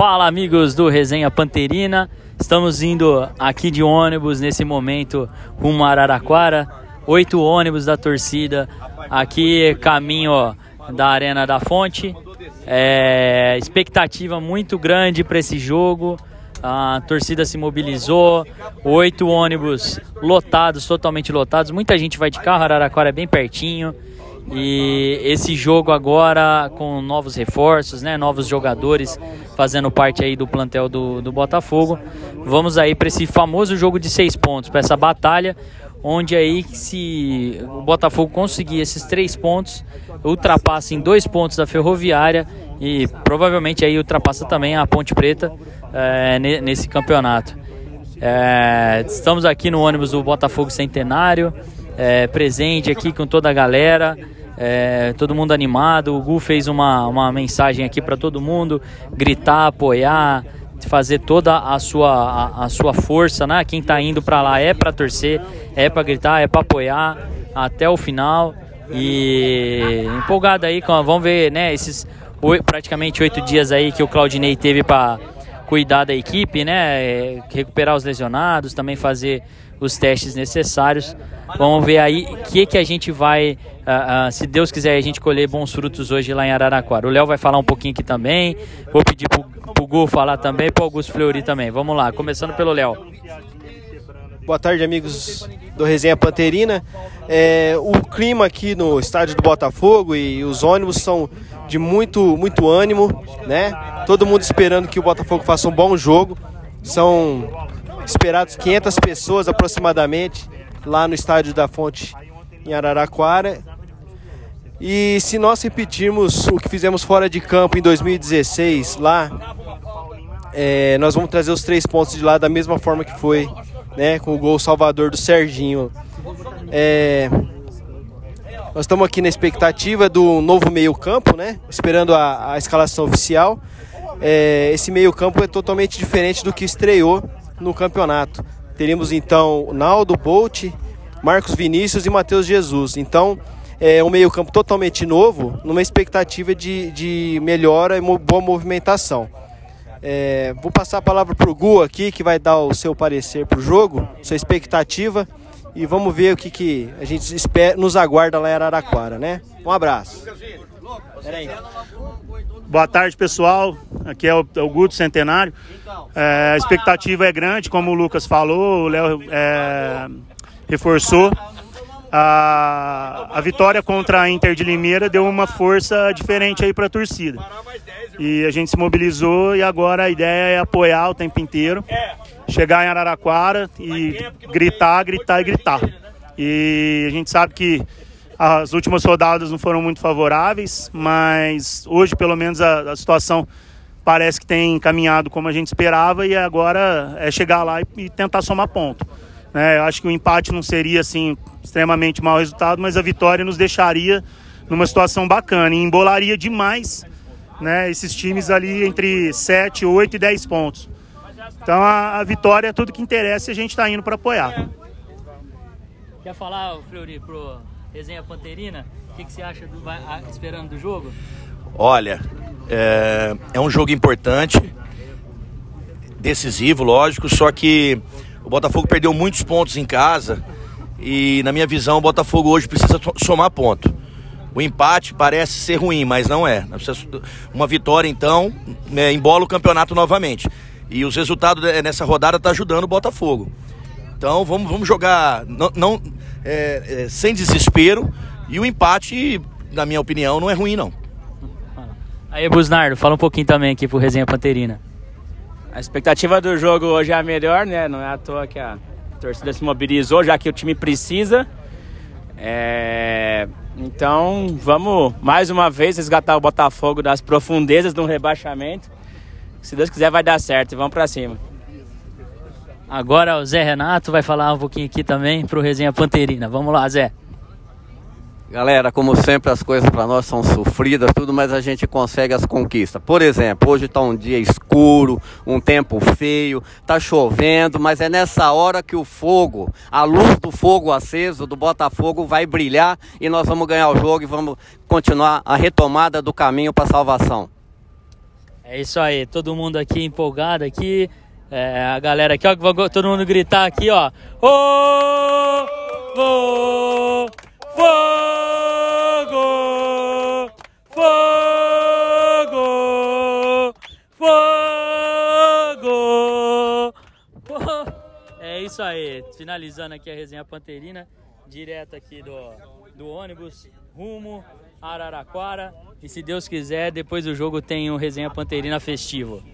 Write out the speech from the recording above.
Fala amigos do Resenha Panterina, estamos indo aqui de ônibus nesse momento rumo a Araraquara, oito ônibus da torcida aqui caminho da Arena da Fonte, é, expectativa muito grande para esse jogo, a torcida se mobilizou, oito ônibus lotados, totalmente lotados, muita gente vai de carro, Araraquara é bem pertinho, e esse jogo agora com novos reforços, né, novos jogadores fazendo parte aí do plantel do, do Botafogo. Vamos aí para esse famoso jogo de seis pontos, para essa batalha, onde aí se o Botafogo conseguir esses três pontos, ultrapassa em dois pontos da Ferroviária e provavelmente aí ultrapassa também a Ponte Preta é, nesse campeonato. É, estamos aqui no ônibus do Botafogo Centenário, é, presente aqui com toda a galera. É, todo mundo animado. O Gu fez uma, uma mensagem aqui para todo mundo: gritar, apoiar, fazer toda a sua, a, a sua força, né? Quem está indo para lá é para torcer, é para gritar, é para apoiar até o final. E empolgado aí, vamos ver, né? Esses praticamente oito dias aí que o Claudinei teve para cuidar da equipe, né? Recuperar os lesionados, também fazer os testes necessários. Vamos ver aí o que, que a gente vai, uh, uh, se Deus quiser, a gente colher bons frutos hoje lá em Araraquara. O Léo vai falar um pouquinho aqui também. Vou pedir pro, pro Gu falar também, pro Augusto Fleury também. Vamos lá, começando pelo Léo. Boa tarde, amigos do Resenha Panterina. É, o clima aqui no estádio do Botafogo e os ônibus são de muito, muito ânimo, né? Todo mundo esperando que o Botafogo faça um bom jogo. São esperados 500 pessoas aproximadamente lá no estádio da Fonte em Araraquara. E se nós repetirmos o que fizemos fora de campo em 2016 lá, é, nós vamos trazer os três pontos de lá da mesma forma que foi, né, com o gol salvador do Serginho. É, nós estamos aqui na expectativa do novo meio campo, né, esperando a, a escalação oficial. É, esse meio campo é totalmente diferente do que estreou no campeonato. Teríamos então Naldo, Bolt, Marcos Vinícius e Matheus Jesus. Então é um meio-campo totalmente novo, numa expectativa de, de melhora e boa movimentação. É, vou passar a palavra para o Gu aqui, que vai dar o seu parecer para o jogo, sua expectativa, e vamos ver o que, que a gente espera, nos aguarda lá em Araraquara, né? Um abraço. Boa tarde, pessoal. Aqui é o, é o Guto Centenário. É, a expectativa é grande, como o Lucas falou, o Léo é, reforçou. A, a vitória contra a Inter de Limeira deu uma força diferente aí para a torcida. E a gente se mobilizou e agora a ideia é apoiar o tempo inteiro, chegar em Araraquara e gritar, gritar e gritar. E a gente sabe que as últimas rodadas não foram muito favoráveis, mas hoje, pelo menos, a, a situação parece que tem caminhado como a gente esperava e agora é chegar lá e, e tentar somar ponto. É, eu acho que o empate não seria assim extremamente mau resultado, mas a vitória nos deixaria numa situação bacana e embolaria demais né, esses times ali entre 7, 8 e 10 pontos. Então a, a vitória é tudo que interessa e a gente está indo para apoiar. Quer falar, Fleury, pro resenha Panterina. O que, que você acha do, vai, esperando do jogo? Olha, é, é um jogo importante, decisivo, lógico, só que o Botafogo perdeu muitos pontos em casa e, na minha visão, o Botafogo hoje precisa somar ponto. O empate parece ser ruim, mas não é. Uma vitória, então, é, embola o campeonato novamente. E os resultados nessa rodada estão tá ajudando o Botafogo. Então vamos, vamos jogar não, não é, é, sem desespero. E o empate, na minha opinião, não é ruim, não. Aí, Busnardo, fala um pouquinho também aqui pro Resenha Panterina. A expectativa do jogo hoje é a melhor, né? Não é à toa que a torcida se mobilizou, já que o time precisa. É... Então, vamos mais uma vez resgatar o Botafogo das profundezas do rebaixamento. Se Deus quiser, vai dar certo. Vamos para cima. Agora o Zé Renato vai falar um pouquinho aqui também pro Resenha Panterina. Vamos lá, Zé. Galera, como sempre as coisas para nós são sofridas, tudo, mas a gente consegue as conquistas. Por exemplo, hoje está um dia escuro, um tempo feio, está chovendo, mas é nessa hora que o fogo, a luz do fogo aceso do Botafogo vai brilhar e nós vamos ganhar o jogo e vamos continuar a retomada do caminho para salvação. É isso aí, todo mundo aqui empolgado aqui. É, a galera aqui, ó, todo mundo gritar aqui, ó. Ô! Fogo! Isso aí, finalizando aqui a resenha panterina, direto aqui do, do ônibus, rumo Araraquara. E se Deus quiser, depois do jogo tem um resenha panterina festivo.